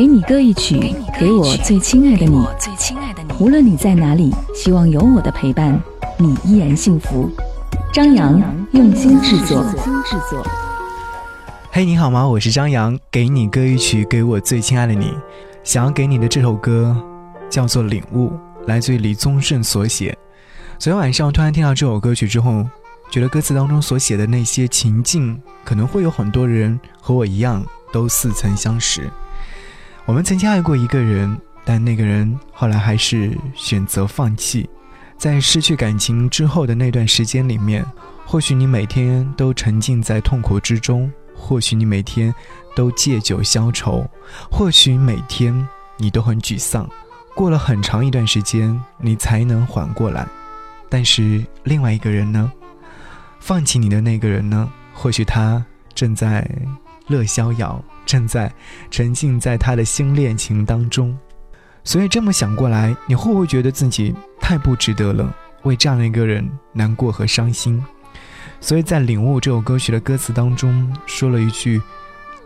给你歌一曲，给我最亲爱的你。无论你在哪里，希望有我的陪伴，你依然幸福。张扬用心制作。嘿，你好吗？我是张扬，给你歌一曲，给我最亲爱的你。想要给你的这首歌叫做《领悟》，来自于李宗盛所写。昨天晚上突然听到这首歌曲之后，觉得歌词当中所写的那些情境，可能会有很多人和我一样，都似曾相识。我们曾经爱过一个人，但那个人后来还是选择放弃。在失去感情之后的那段时间里面，或许你每天都沉浸在痛苦之中。或许你每天都借酒消愁，或许每天你都很沮丧，过了很长一段时间你才能缓过来。但是另外一个人呢？放弃你的那个人呢？或许他正在乐逍遥，正在沉浸在他的新恋情当中。所以这么想过来，你会不会觉得自己太不值得了？为这样的一个人难过和伤心？所以在《领悟》这首歌曲的歌词当中，说了一句，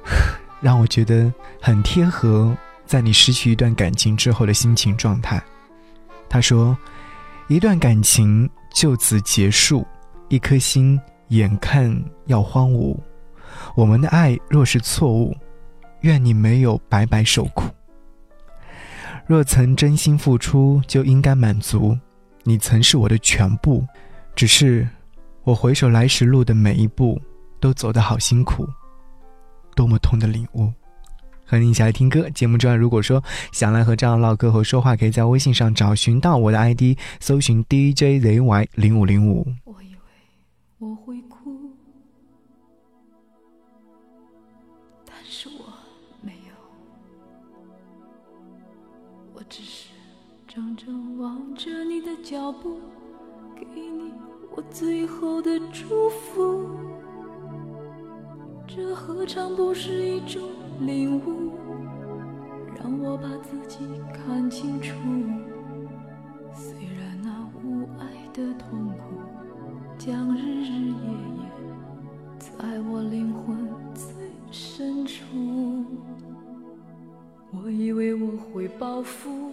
让我觉得很贴合，在你失去一段感情之后的心情状态。他说：“一段感情就此结束，一颗心眼看要荒芜。我们的爱若是错误，愿你没有白白受苦。若曾真心付出，就应该满足。你曾是我的全部，只是……”我回首来时路的每一步，都走得好辛苦，多么痛的领悟！和你一起来听歌。节目之外，如果说想来和这样唠嗑和说话，可以在微信上找寻到我的 ID，搜寻 DJZY 零五零五。我以为我会哭，怔怔望着你的脚步，给你。我最后的祝福，这何尝不是一种领悟？让我把自己看清楚。虽然那无爱的痛苦，将日日夜夜在我灵魂最深处。我以为我会报复，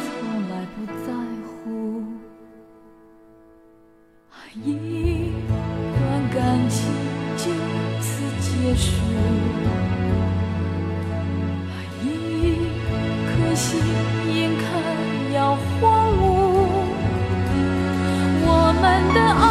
亲眼看要荒芜。我们的爱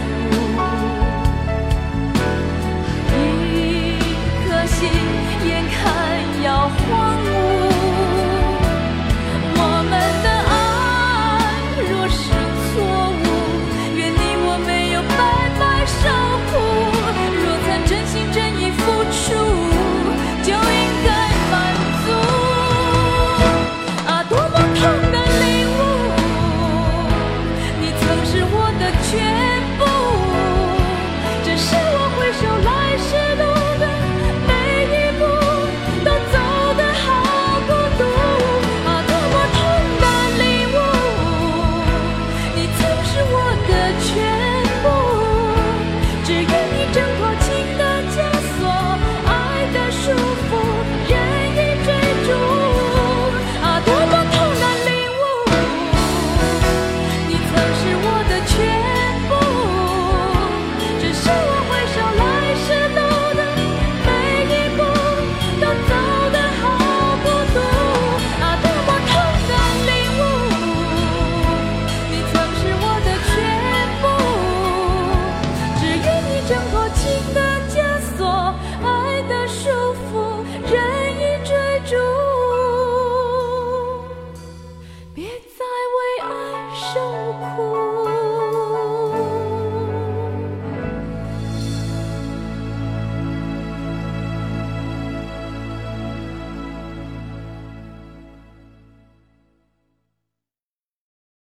좀